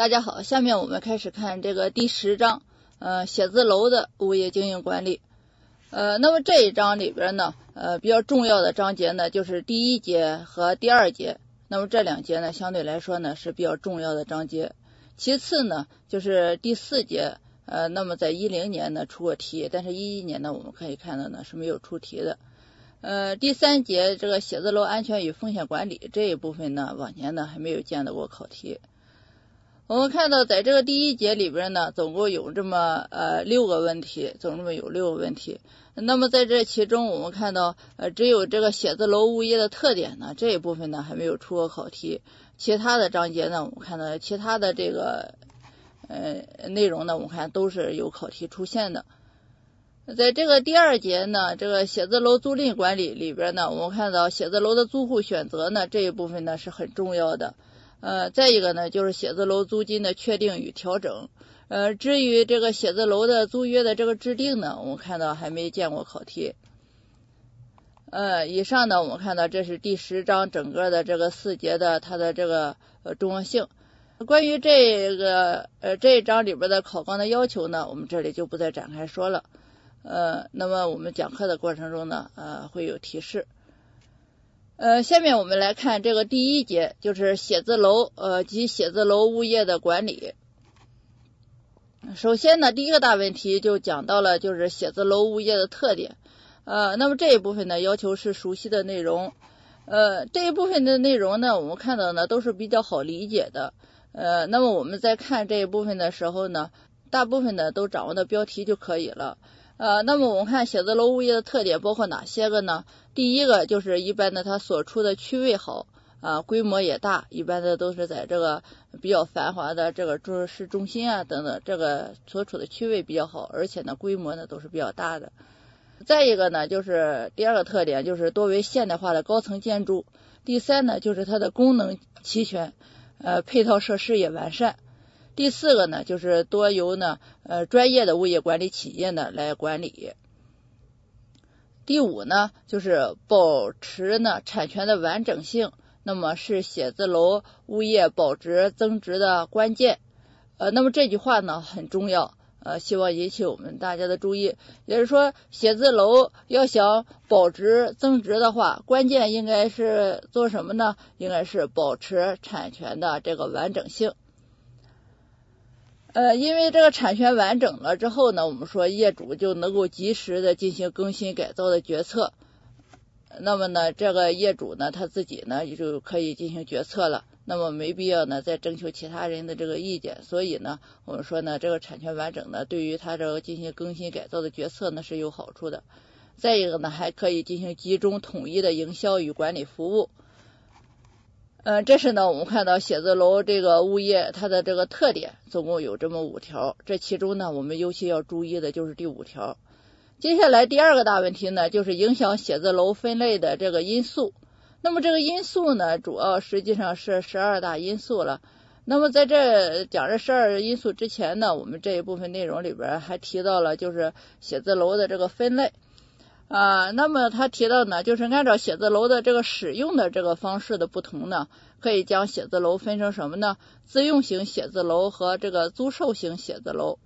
大家好，下面我们开始看这个第十章，呃，写字楼的物业经营管理。呃，那么这一章里边呢，呃，比较重要的章节呢，就是第一节和第二节。那么这两节呢，相对来说呢是比较重要的章节。其次呢，就是第四节，呃，那么在一零年呢出过题，但是一一年呢，我们可以看到呢是没有出题的。呃，第三节这个写字楼安全与风险管理这一部分呢，往年呢还没有见到过考题。我们看到，在这个第一节里边呢，总共有这么呃六个问题，总共有六个问题。那么在这其中，我们看到呃只有这个写字楼物业的特点呢这一部分呢还没有出过考题，其他的章节呢，我们看到其他的这个呃内容呢，我们看都是有考题出现的。在这个第二节呢，这个写字楼租赁管理里边呢，我们看到写字楼的租户选择呢这一部分呢是很重要的。呃，再一个呢，就是写字楼租金的确定与调整。呃，至于这个写字楼的租约的这个制定呢，我们看到还没见过考题。呃，以上呢，我们看到这是第十章整个的这个四节的它的这个呃重要性。关于这个呃这一章里边的考纲的要求呢，我们这里就不再展开说了。呃，那么我们讲课的过程中呢，呃会有提示。呃，下面我们来看这个第一节，就是写字楼呃及写字楼物业的管理。首先呢，第一个大问题就讲到了就是写字楼物业的特点。呃，那么这一部分呢，要求是熟悉的内容。呃，这一部分的内容呢，我们看到呢都是比较好理解的。呃，那么我们在看这一部分的时候呢，大部分呢都掌握的标题就可以了。呃，那么我们看写字楼物业的特点包括哪些个呢？第一个就是一般的它所处的区位好啊，规模也大，一般的都是在这个比较繁华的这个中市中心啊等等，这个所处的区位比较好，而且呢规模呢都是比较大的。再一个呢就是第二个特点就是多为现代化的高层建筑。第三呢就是它的功能齐全，呃配套设施也完善。第四个呢，就是多由呢呃专业的物业管理企业呢来管理。第五呢，就是保持呢产权的完整性，那么是写字楼物业保值增值的关键。呃，那么这句话呢很重要，呃，希望引起我们大家的注意。也就是说，写字楼要想保值增值的话，关键应该是做什么呢？应该是保持产权的这个完整性。呃，因为这个产权完整了之后呢，我们说业主就能够及时的进行更新改造的决策。那么呢，这个业主呢，他自己呢也就可以进行决策了。那么没必要呢再征求其他人的这个意见。所以呢，我们说呢，这个产权完整呢，对于他这个进行更新改造的决策呢是有好处的。再一个呢，还可以进行集中统一的营销与管理服务。嗯，这是呢，我们看到写字楼这个物业它的这个特点，总共有这么五条。这其中呢，我们尤其要注意的就是第五条。接下来第二个大问题呢，就是影响写字楼分类的这个因素。那么这个因素呢，主要实际上是十二大因素了。那么在这讲这十二因素之前呢，我们这一部分内容里边还提到了就是写字楼的这个分类。啊，那么他提到呢，就是按照写字楼的这个使用的这个方式的不同呢，可以将写字楼分成什么呢？自用型写字楼和这个租售型写字楼。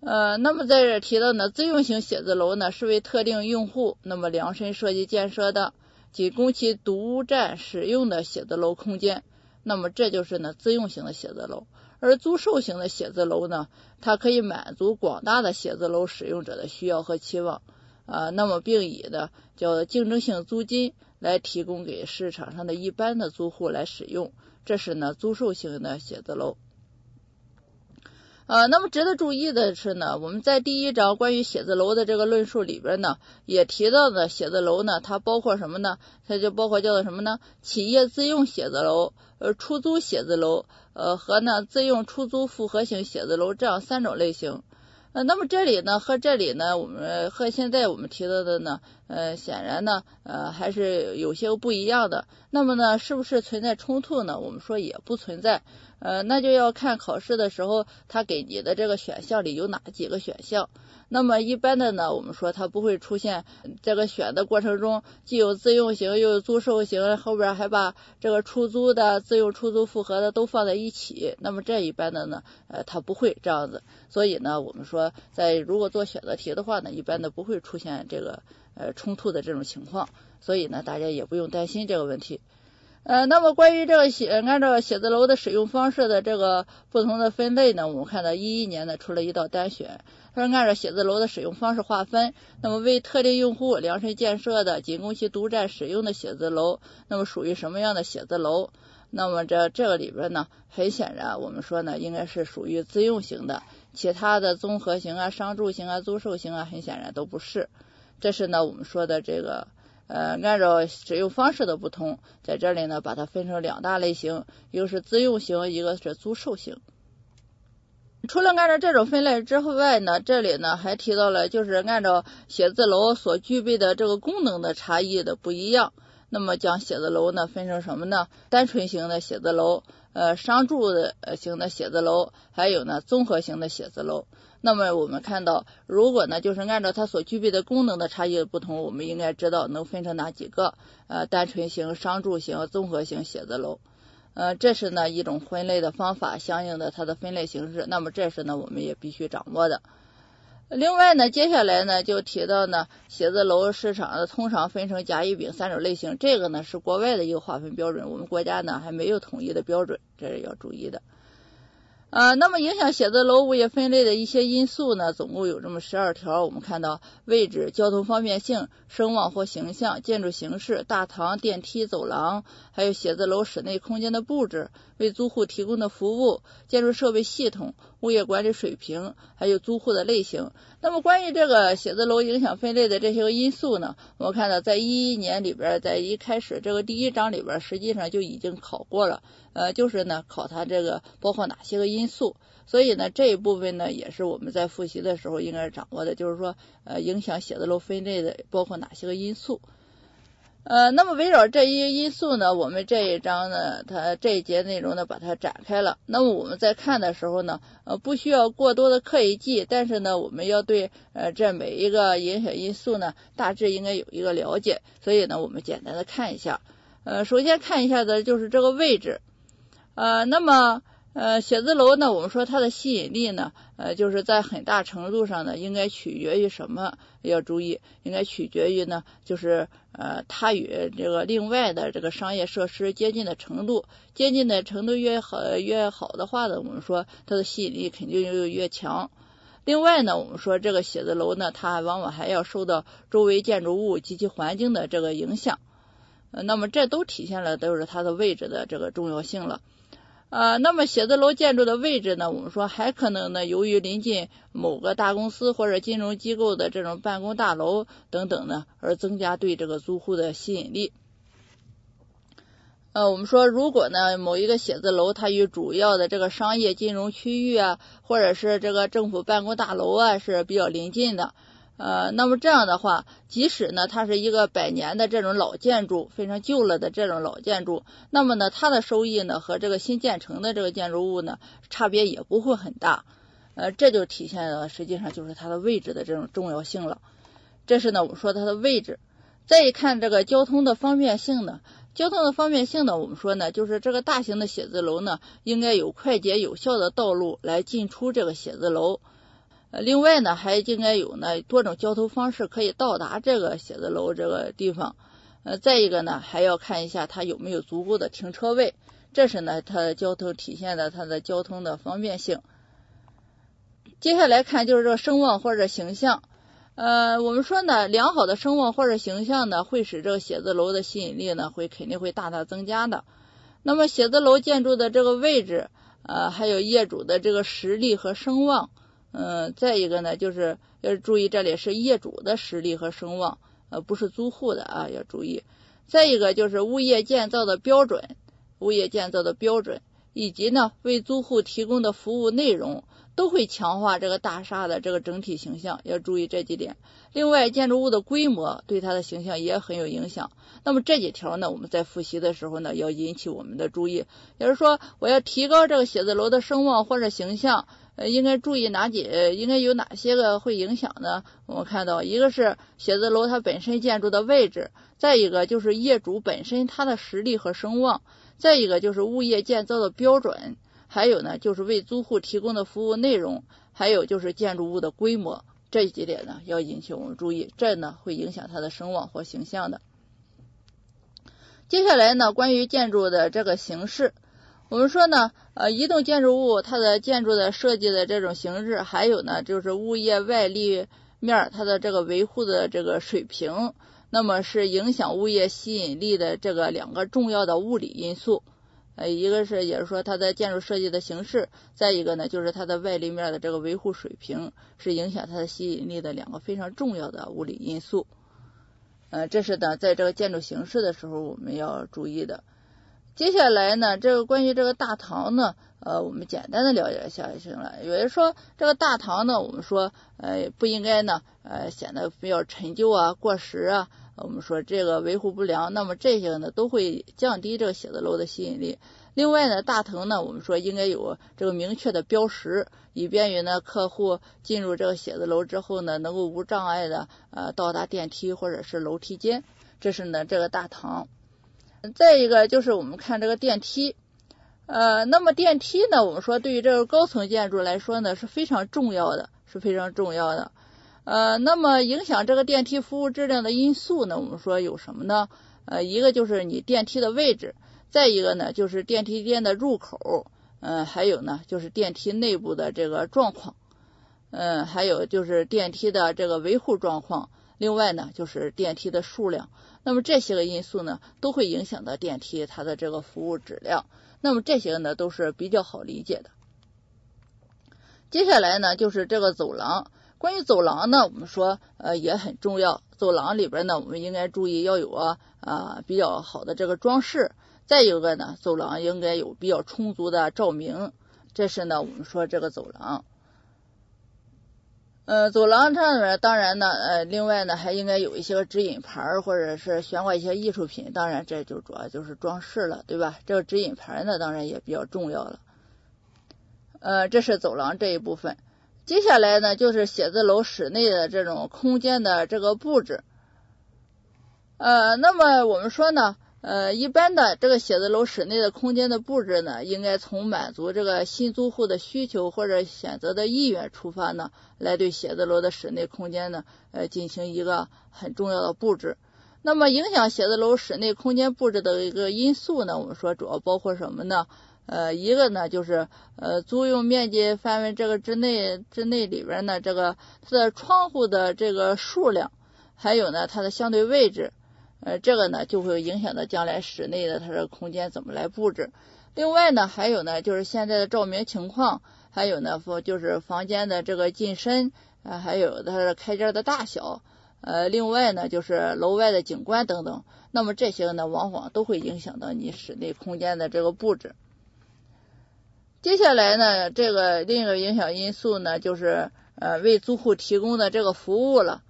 呃，那么在这提到呢，自用型写字楼呢是为特定用户那么量身设计建设的，仅供其独占使用的写字楼空间。那么这就是呢自用型的写字楼，而租售型的写字楼呢，它可以满足广大的写字楼使用者的需要和期望。啊，那么并以呢叫竞争性租金来提供给市场上的一般的租户来使用，这是呢租售型的写字楼。呃，那么值得注意的是呢，我们在第一章关于写字楼的这个论述里边呢，也提到的写字楼呢，它包括什么呢？它就包括叫做什么呢？企业自用写字楼、呃出租写字楼、呃和呢自用出租复合型写字楼这样三种类型。呃，那么这里呢和这里呢，我们和现在我们提到的呢，呃，显然呢，呃，还是有些不一样的。那么呢，是不是存在冲突呢？我们说也不存在。呃，那就要看考试的时候，他给你的这个选项里有哪几个选项。那么一般的呢，我们说它不会出现这个选的过程中既有自用型又有租售型，后边还把这个出租的、自用出租复合的都放在一起。那么这一般的呢，呃，它不会这样子。所以呢，我们说在如果做选择题的话呢，一般的不会出现这个呃冲突的这种情况。所以呢，大家也不用担心这个问题。呃，那么关于这个写按照写字楼的使用方式的这个不同的分类呢，我们看到一一年呢出了一道单选，它是按照写字楼的使用方式划分。那么为特定用户量身建设的仅供其独占使用的写字楼，那么属于什么样的写字楼？那么这这个里边呢，很显然我们说呢，应该是属于自用型的，其他的综合型啊、商住型啊、租售型啊，很显然都不是。这是呢我们说的这个。呃，按照使用方式的不同，在这里呢，把它分成两大类型，一个是自用型，一个是租售型。除了按照这种分类之外呢，这里呢还提到了，就是按照写字楼所具备的这个功能的差异的不一样，那么将写字楼呢分成什么呢？单纯型的写字楼，呃，商住的型的写字楼，还有呢综合型的写字楼。那么我们看到，如果呢，就是按照它所具备的功能的差异的不同，我们应该知道能分成哪几个？呃，单纯型、商住型、综合型写字楼。呃，这是呢一种分类的方法，相应的它的分类形式。那么这是呢我们也必须掌握的。另外呢，接下来呢就提到呢，写字楼市场呢通常分成甲、乙、丙三种类型，这个呢是国外的一个划分标准，我们国家呢还没有统一的标准，这是要注意的。呃，那么影响写字楼物业分类的一些因素呢，总共有这么十二条。我们看到位置、交通方便性、声望或形象、建筑形式、大堂、电梯、走廊，还有写字楼室内空间的布置、为租户提供的服务、建筑设备系统、物业管理水平，还有租户的类型。那么关于这个写字楼影响分类的这些个因素呢，我们看到在一一年里边，在一开始这个第一章里边，实际上就已经考过了。呃，就是呢，考它这个包括哪些个因素，所以呢，这一部分呢，也是我们在复习的时候应该掌握的，就是说，呃，影响写字楼分类的包括哪些个因素。呃，那么围绕这一因素呢，我们这一章呢，它这一节内容呢，把它展开了。那么我们在看的时候呢，呃，不需要过多的刻意记，但是呢，我们要对呃这每一个影响因素呢，大致应该有一个了解。所以呢，我们简单的看一下。呃，首先看一下的就是这个位置。呃，那么呃，写字楼呢，我们说它的吸引力呢，呃，就是在很大程度上呢，应该取决于什么？要注意，应该取决于呢，就是呃，它与这个另外的这个商业设施接近的程度，接近的程度越好越好的话呢，我们说它的吸引力肯定就越强。另外呢，我们说这个写字楼呢，它往往还要受到周围建筑物及其环境的这个影响，呃，那么这都体现了都是它的位置的这个重要性了。呃，那么写字楼建筑的位置呢？我们说还可能呢，由于临近某个大公司或者金融机构的这种办公大楼等等呢，而增加对这个租户的吸引力。呃，我们说如果呢，某一个写字楼它与主要的这个商业金融区域啊，或者是这个政府办公大楼啊是比较临近的。呃，那么这样的话，即使呢它是一个百年的这种老建筑，非常旧了的这种老建筑，那么呢它的收益呢和这个新建成的这个建筑物呢差别也不会很大。呃，这就体现了实际上就是它的位置的这种重要性了。这是呢我们说它的位置。再一看这个交通的方便性呢，交通的方便性呢，我们说呢就是这个大型的写字楼呢应该有快捷有效的道路来进出这个写字楼。呃，另外呢，还应该有呢多种交通方式可以到达这个写字楼这个地方。呃，再一个呢，还要看一下它有没有足够的停车位，这是呢它交通体现的它的交通的方便性。接下来看就是这个声望或者形象。呃，我们说呢，良好的声望或者形象呢，会使这个写字楼的吸引力呢会肯定会大大增加的。那么写字楼建筑的这个位置，呃，还有业主的这个实力和声望。嗯，再一个呢，就是要注意这里是业主的实力和声望，呃，不是租户的啊，要注意。再一个就是物业建造的标准，物业建造的标准，以及呢为租户提供的服务内容，都会强化这个大厦的这个整体形象，要注意这几点。另外，建筑物的规模对它的形象也很有影响。那么这几条呢，我们在复习的时候呢，要引起我们的注意。也就是说，我要提高这个写字楼的声望或者形象。应该注意哪几，应该有哪些个会影响呢？我们看到，一个是写字楼它本身建筑的位置，再一个就是业主本身他的实力和声望，再一个就是物业建造的标准，还有呢就是为租户提供的服务内容，还有就是建筑物的规模，这几点呢要引起我们注意，这呢会影响它的声望或形象的。接下来呢，关于建筑的这个形式。我们说呢，呃，一栋建筑物它的建筑的设计的这种形式，还有呢，就是物业外立面它的这个维护的这个水平，那么是影响物业吸引力的这个两个重要的物理因素。呃，一个是也是说它的建筑设计的形式，再一个呢就是它的外立面的这个维护水平，是影响它的吸引力的两个非常重要的物理因素。呃，这是呢在这个建筑形式的时候我们要注意的。接下来呢，这个关于这个大堂呢，呃，我们简单的了解一下就行了。有人说这个大堂呢，我们说呃不应该呢，呃显得比较陈旧啊、过时啊，我们说这个维护不良，那么这些呢都会降低这个写字楼的吸引力。另外呢，大堂呢，我们说应该有这个明确的标识，以便于呢客户进入这个写字楼之后呢，能够无障碍的呃到达电梯或者是楼梯间。这是呢这个大堂。再一个就是我们看这个电梯，呃，那么电梯呢，我们说对于这个高层建筑来说呢是非常重要的，是非常重要的。呃，那么影响这个电梯服务质量的因素呢，我们说有什么呢？呃，一个就是你电梯的位置，再一个呢就是电梯间的入口，嗯，还有呢就是电梯内部的这个状况，嗯，还有就是电梯的这个维护状况。另外呢，就是电梯的数量，那么这些个因素呢，都会影响到电梯它的这个服务质量。那么这些呢，都是比较好理解的。接下来呢，就是这个走廊。关于走廊呢，我们说呃也很重要。走廊里边呢，我们应该注意要有啊啊比较好的这个装饰。再一个呢，走廊应该有比较充足的照明。这是呢，我们说这个走廊。呃，走廊上面当然呢，呃，另外呢还应该有一些个指引牌或者是悬挂一些艺术品，当然这就主要就是装饰了，对吧？这个指引牌呢，当然也比较重要了。呃，这是走廊这一部分，接下来呢就是写字楼室内的这种空间的这个布置。呃，那么我们说呢。呃，一般的这个写字楼室内的空间的布置呢，应该从满足这个新租户的需求或者选择的意愿出发呢，来对写字楼的室内空间呢，呃，进行一个很重要的布置。那么影响写字楼室内空间布置的一个因素呢，我们说主要包括什么呢？呃，一个呢就是呃租用面积范围这个之内之内里边呢，这个它的窗户的这个数量，还有呢它的相对位置。呃，这个呢就会影响到将来室内的它的空间怎么来布置。另外呢，还有呢就是现在的照明情况，还有呢就是房间的这个进深，啊，还有它的开间的大小，呃，另外呢就是楼外的景观等等。那么这些呢，往往都会影响到你室内空间的这个布置。接下来呢，这个另一个影响因素呢，就是呃为租户提供的这个服务了。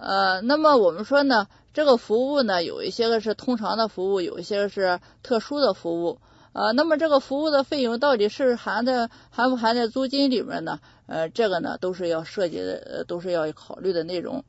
呃，那么我们说呢，这个服务呢，有一些个是通常的服务，有一些是特殊的服务。呃，那么这个服务的费用到底是含在含不含在租金里面呢？呃，这个呢都是要涉及的，呃都是要考虑的内容。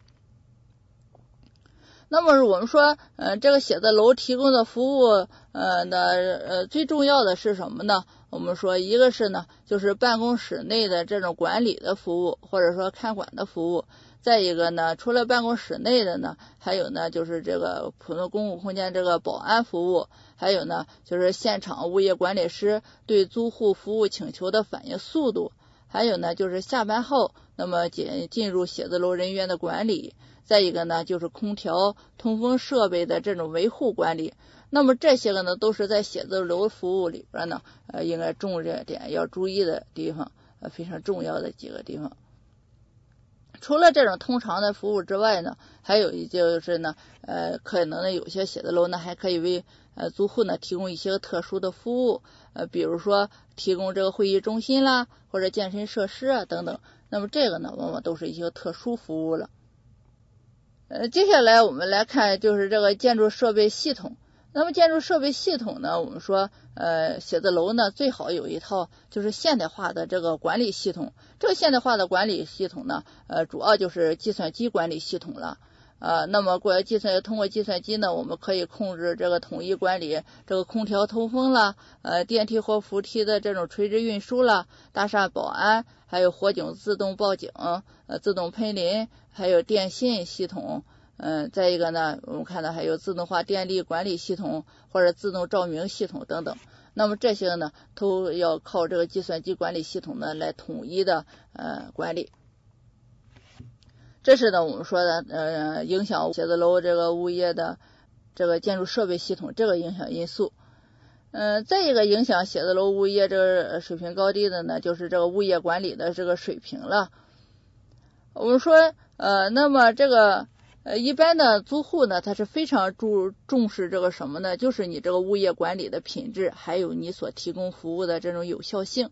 那么我们说，呃，这个写字楼提供的服务，呃，的呃最重要的是什么呢？我们说，一个是呢，就是办公室内的这种管理的服务，或者说看管的服务。再一个呢，除了办公室内的呢，还有呢，就是这个普通公共空间这个保安服务，还有呢，就是现场物业管理师对租户服务请求的反应速度，还有呢，就是下班后那么进进入写字楼人员的管理，再一个呢，就是空调、通风设备的这种维护管理。那么这些个呢，都是在写字楼服务里边呢，呃，应该重点要注意的地方，呃，非常重要的几个地方。除了这种通常的服务之外呢，还有一就是呢，呃，可能呢有些写字楼呢还可以为呃租户呢提供一些特殊的服务，呃，比如说提供这个会议中心啦，或者健身设施啊等等。那么这个呢，往往都是一些特殊服务了。呃，接下来我们来看就是这个建筑设备系统。那么建筑设备系统呢，我们说呃写字楼呢最好有一套就是现代化的这个管理系统。这个现代化的管理系统呢，呃主要就是计算机管理系统了。呃，那么过计算通过计算机呢，我们可以控制这个统一管理这个空调通风啦，呃电梯或扶梯的这种垂直运输啦，大厦保安，还有火警自动报警，呃自动喷淋，还有电信系统，嗯，再一个呢，我们看到还有自动化电力管理系统或者自动照明系统等等。那么这些呢，都要靠这个计算机管理系统呢来统一的呃管理。这是呢，我们说的呃，影响写字楼这个物业的这个建筑设备系统这个影响因素。嗯，再一个影响写字楼物业这个水平高低的呢，就是这个物业管理的这个水平了。我们说呃，那么这个呃，一般的租户呢，他是非常注重视这个什么呢？就是你这个物业管理的品质，还有你所提供服务的这种有效性。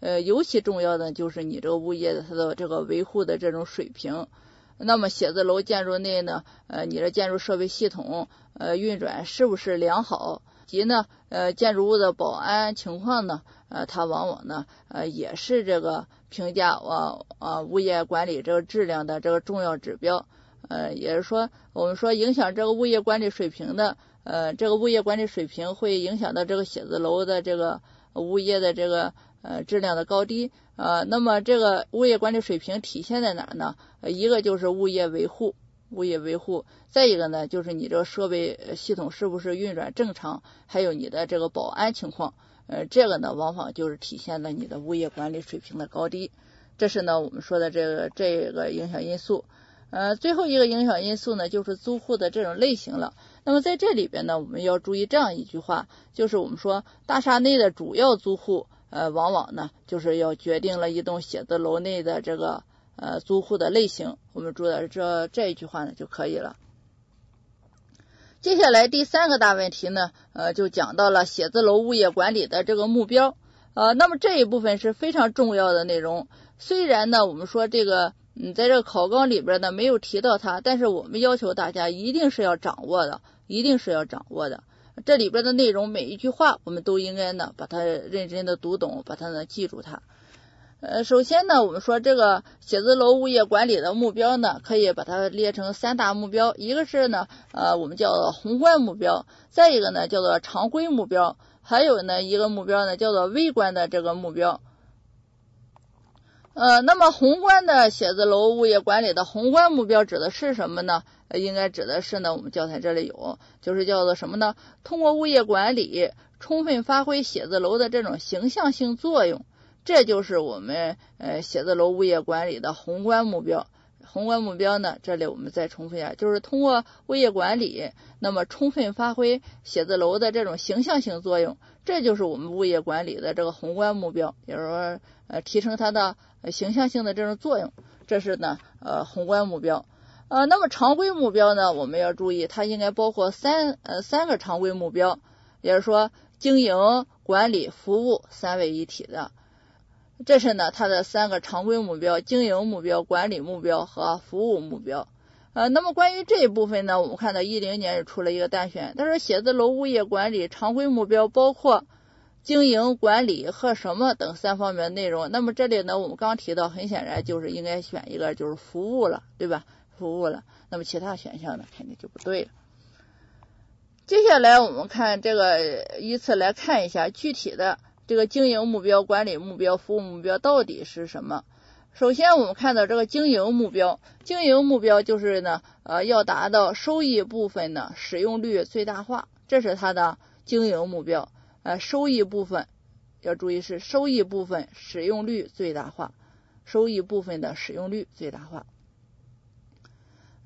呃，尤其重要的就是你这个物业的它的这个维护的这种水平。那么写字楼建筑内呢，呃，你的建筑设备系统呃运转是不是良好？及呢，呃，建筑物的保安情况呢，呃，它往往呢，呃，也是这个评价啊啊物业管理这个质量的这个重要指标。呃，也是说，我们说影响这个物业管理水平的，呃，这个物业管理水平会影响到这个写字楼的这个物业的这个。呃，质量的高低，呃，那么这个物业管理水平体现在哪呢？一个就是物业维护，物业维护，再一个呢，就是你这个设备系统是不是运转正常，还有你的这个保安情况，呃，这个呢，往往就是体现了你的物业管理水平的高低。这是呢，我们说的这个这个影响因素。呃，最后一个影响因素呢，就是租户的这种类型了。那么在这里边呢，我们要注意这样一句话，就是我们说大厦内的主要租户。呃，往往呢，就是要决定了一栋写字楼内的这个呃租户的类型。我们注意这这一句话呢就可以了。接下来第三个大问题呢，呃，就讲到了写字楼物业管理的这个目标。呃，那么这一部分是非常重要的内容。虽然呢，我们说这个嗯，在这个考纲里边呢没有提到它，但是我们要求大家一定是要掌握的，一定是要掌握的。这里边的内容每一句话，我们都应该呢把它认真的读懂，把它呢记住它。呃，首先呢，我们说这个写字楼物业管理的目标呢，可以把它列成三大目标，一个是呢，呃，我们叫做宏观目标，再一个呢叫做常规目标，还有呢一个目标呢叫做微观的这个目标。呃，那么宏观的写字楼物业管理的宏观目标指的是什么呢？应该指的是呢，我们教材这里有，就是叫做什么呢？通过物业管理，充分发挥写字楼的这种形象性作用，这就是我们呃写字楼物业管理的宏观目标。宏观目标呢，这里我们再重复一下，就是通过物业管理，那么充分发挥写字楼的这种形象性作用，这就是我们物业管理的这个宏观目标，也就是说呃提升它的形象性的这种作用，这是呢呃宏观目标。呃，那么常规目标呢，我们要注意，它应该包括三呃三个常规目标，也就是说经营、管理、服务三位一体的。这是呢，它的三个常规目标：经营目标、管理目标和服务目标。呃，那么关于这一部分呢，我们看到一零年是出了一个单选，他说写字楼物业管理常规目标包括经营管理和什么等三方面的内容。那么这里呢，我们刚提到，很显然就是应该选一个就是服务了，对吧？服务了，那么其他选项呢，肯定就不对了。接下来我们看这个，依次来看一下具体的。这个经营目标、管理目标、服务目标到底是什么？首先，我们看到这个经营目标，经营目标就是呢，呃，要达到收益部分的使用率最大化，这是它的经营目标。呃，收益部分要注意是收益部分使用率最大化，收益部分的使用率最大化。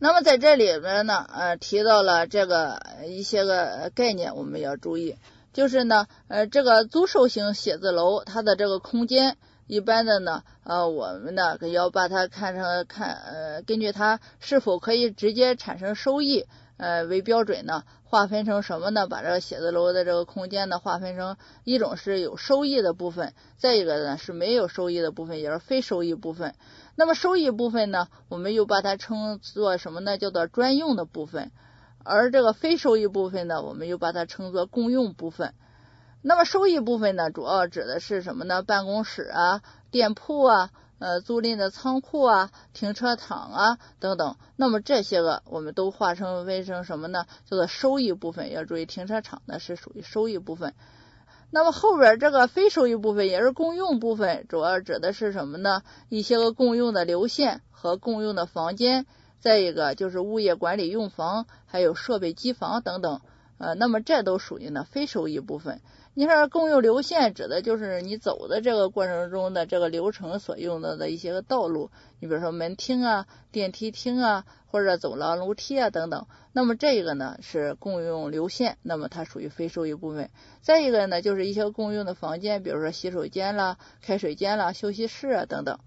那么在这里边呢，呃，提到了这个一些个概念，我们要注意。就是呢，呃，这个租售型写字楼，它的这个空间，一般的呢，呃，我们呢要把它看成看，呃，根据它是否可以直接产生收益，呃，为标准呢，划分成什么呢？把这个写字楼的这个空间呢，划分成一种是有收益的部分，再一个呢是没有收益的部分，也是非收益部分。那么收益部分呢，我们又把它称作什么呢？叫做专用的部分。而这个非收益部分呢，我们又把它称作共用部分。那么收益部分呢，主要指的是什么呢？办公室啊、店铺啊、呃租赁的仓库啊、停车场啊等等。那么这些个我们都划成为成什么呢？叫做收益部分。要注意，停车场呢是属于收益部分。那么后边这个非收益部分也是共用部分，主要指的是什么呢？一些个共用的流线和共用的房间。再一个就是物业管理用房，还有设备机房等等，呃，那么这都属于呢非收益部分。你说共用流线指的就是你走的这个过程中的这个流程所用到的一些个道路，你比如说门厅啊、电梯厅啊，或者走廊楼梯啊等等。那么这个呢是共用流线，那么它属于非收益部分。再一个呢就是一些共用的房间，比如说洗手间啦、开水间啦、休息室啊等等。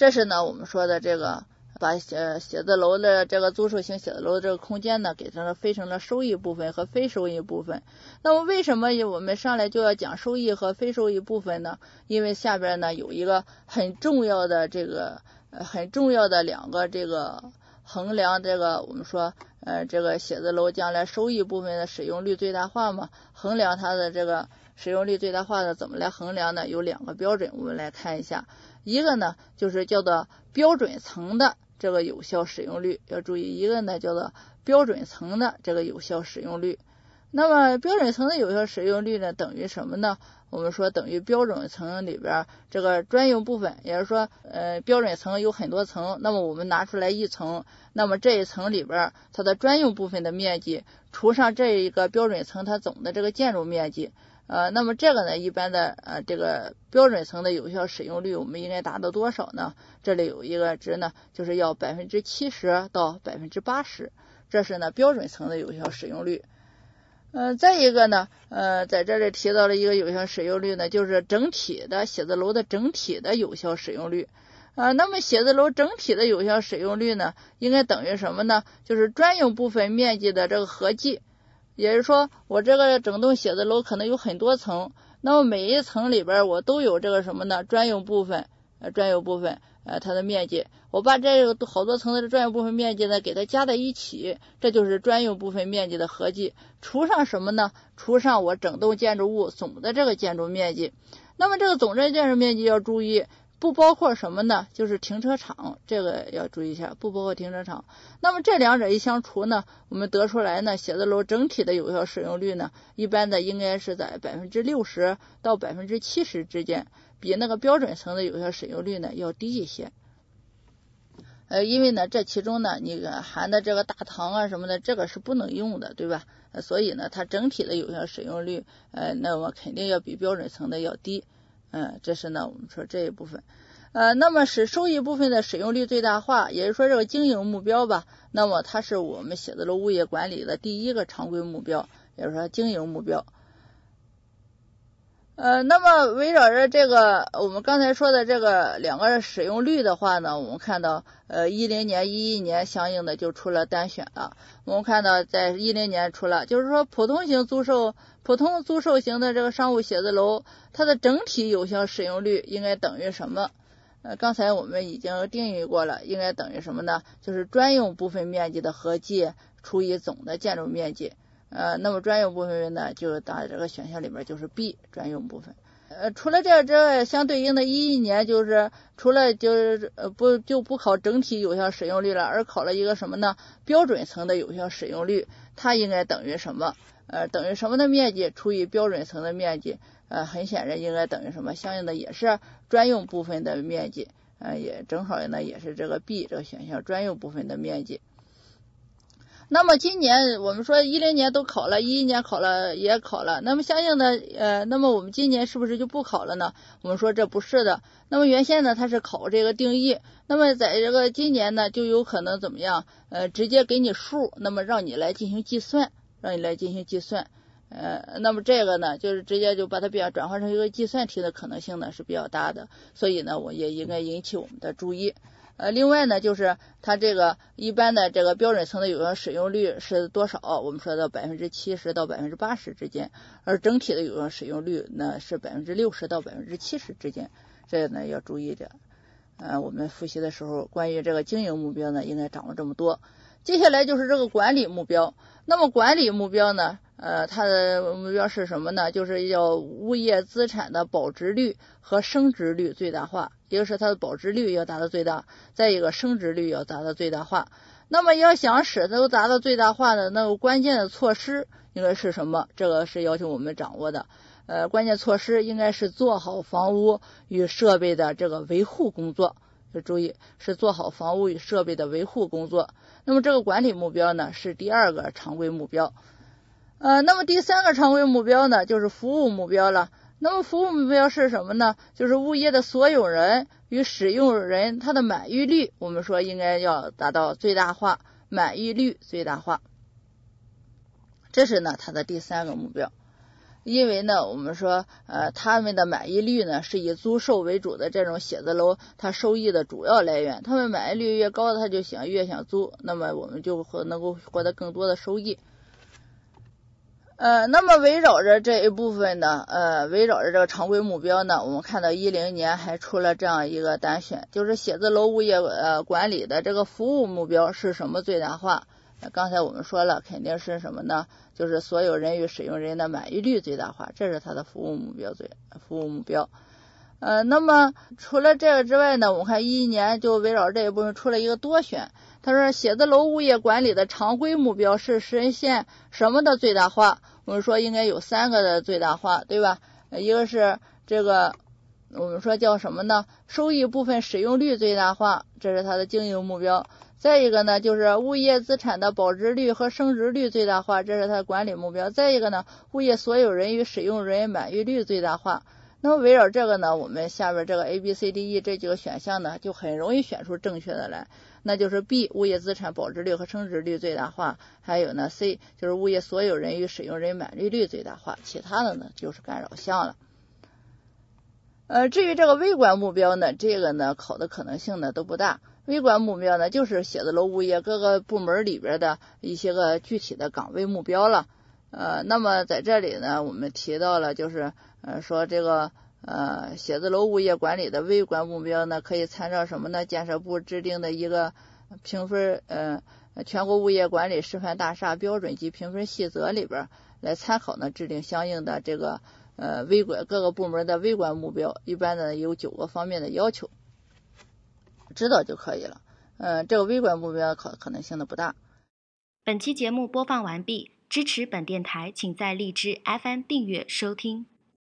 这是呢，我们说的这个把写写字楼的这个租售型写字楼的这个空间呢，给成了分成了收益部分和非收益部分。那么为什么我们上来就要讲收益和非收益部分呢？因为下边呢有一个很重要的这个呃很重要的两个这个衡量这个我们说呃这个写字楼将来收益部分的使用率最大化嘛，衡量它的这个使用率最大化的怎么来衡量呢？有两个标准，我们来看一下。一个呢，就是叫做标准层的这个有效使用率，要注意一个呢叫做标准层的这个有效使用率。那么标准层的有效使用率呢，等于什么呢？我们说等于标准层里边这个专用部分，也就是说，呃，标准层有很多层，那么我们拿出来一层，那么这一层里边它的专用部分的面积除上这一个标准层它总的这个建筑面积。呃，那么这个呢，一般的呃这个标准层的有效使用率，我们应该达到多少呢？这里有一个值呢，就是要百分之七十到百分之八十，这是呢标准层的有效使用率。嗯，再一个呢，呃，在这里提到了一个有效使用率呢，就是整体的写字楼的整体的有效使用率。啊，那么写字楼整体的有效使用率呢，应该等于什么呢？就是专用部分面积的这个合计。也就是说，我这个整栋写字楼可能有很多层，那么每一层里边我都有这个什么呢？专用部分，呃，专用部分，呃，它的面积，我把这个好多层的专用部分面积呢，给它加在一起，这就是专用部分面积的合计，除上什么呢？除上我整栋建筑物总的这个建筑面积。那么这个总的建筑面积要注意。不包括什么呢？就是停车场，这个要注意一下，不包括停车场。那么这两者一相除呢，我们得出来呢，写字楼整体的有效使用率呢，一般的应该是在百分之六十到百分之七十之间，比那个标准层的有效使用率呢要低一些。呃，因为呢，这其中呢，你含的这个大堂啊什么的，这个是不能用的，对吧？所以呢，它整体的有效使用率，呃，那么肯定要比标准层的要低。嗯，这是呢，我们说这一部分，呃，那么使收益部分的使用率最大化，也就是说这个经营目标吧，那么它是我们写字楼物业管理的第一个常规目标，也就是说经营目标。呃，那么围绕着这个我们刚才说的这个两个使用率的话呢，我们看到，呃，一零年、一一年相应的就出了单选了。我们看到，在一零年出了，就是说普通型租售、普通租售型的这个商务写字楼，它的整体有效使用率应该等于什么？呃，刚才我们已经定义过了，应该等于什么呢？就是专用部分面积的合计除以总的建筑面积。呃，那么专用部分呢，就打这个选项里边就是 B 专用部分。呃，除了这这相对应的一一年，就是除了就是呃不就不考整体有效使用率了，而考了一个什么呢？标准层的有效使用率，它应该等于什么？呃，等于什么的面积除以标准层的面积？呃，很显然应该等于什么？相应的也是专用部分的面积。呃，也正好呢，也是这个 B 这个选项专用部分的面积。那么今年我们说一零年都考了，一一年考了也考了，那么相应的呃，那么我们今年是不是就不考了呢？我们说这不是的。那么原先呢，它是考这个定义，那么在这个今年呢，就有可能怎么样？呃，直接给你数，那么让你来进行计算，让你来进行计算。呃，那么这个呢，就是直接就把它变转换成一个计算题的可能性呢是比较大的，所以呢，我也应该引起我们的注意。呃，另外呢，就是它这个一般的这个标准层的有效使用率是多少？我们说到百分之七十到百分之八十之间，而整体的有效使用率呢是百分之六十到百分之七十之间，这个呢要注意点。呃，我们复习的时候，关于这个经营目标呢，应该掌握这么多。接下来就是这个管理目标。那么管理目标呢？呃，它的目标是什么呢？就是要物业资产的保值率和升值率最大化，一个是它的保值率要达到最大，再一个升值率要达到最大化。那么要想使都达到最大化的那个关键的措施应该是什么？这个是要求我们掌握的。呃，关键措施应该是做好房屋与设备的这个维护工作。要注意，是做好房屋与设备的维护工作。那么这个管理目标呢，是第二个常规目标。呃，那么第三个常规目标呢，就是服务目标了。那么服务目标是什么呢？就是物业的所有人与使用人他的满意率，我们说应该要达到最大化，满意率最大化。这是呢，它的第三个目标。因为呢，我们说，呃，他们的满意率呢是以租售为主的这种写字楼，它收益的主要来源。他们满意率越高，他就想越想租，那么我们就会能够获得更多的收益。呃，那么围绕着这一部分呢，呃，围绕着这个常规目标呢，我们看到一零年还出了这样一个单选，就是写字楼物业呃管理的这个服务目标是什么最大化？刚才我们说了，肯定是什么呢？就是所有人与使用人的满意率最大化，这是它的服务目标最服务目标。呃，那么除了这个之外呢，我看一一年就围绕这一部分出了一个多选。他说，写字楼物业管理的常规目标是实现什么的最大化？我们说应该有三个的最大化，对吧？一个是这个，我们说叫什么呢？收益部分使用率最大化，这是它的经营目标。再一个呢，就是物业资产的保值率和升值率最大化，这是它的管理目标。再一个呢，物业所有人与使用人满意率最大化。那么围绕这个呢，我们下边这个 A、B、C、D、E 这几个选项呢，就很容易选出正确的来。那就是 B，物业资产保值率和升值率最大化。还有呢，C 就是物业所有人与使用人满意率最大化。其他的呢，就是干扰项了。呃，至于这个微观目标呢，这个呢考的可能性呢都不大。微观目标呢，就是写字楼物业各个部门里边的一些个具体的岗位目标了。呃，那么在这里呢，我们提到了就是呃说这个呃写字楼物业管理的微观目标呢，可以参照什么呢？建设部制定的一个评分呃全国物业管理示范大厦标准及评分细则里边来参考呢，制定相应的这个呃微观各个部门的微观目标，一般呢有九个方面的要求。知道就可以了。嗯，这个微观目标可可能性的不大。本期节目播放完毕，支持本电台，请在荔枝 FM 订阅收听。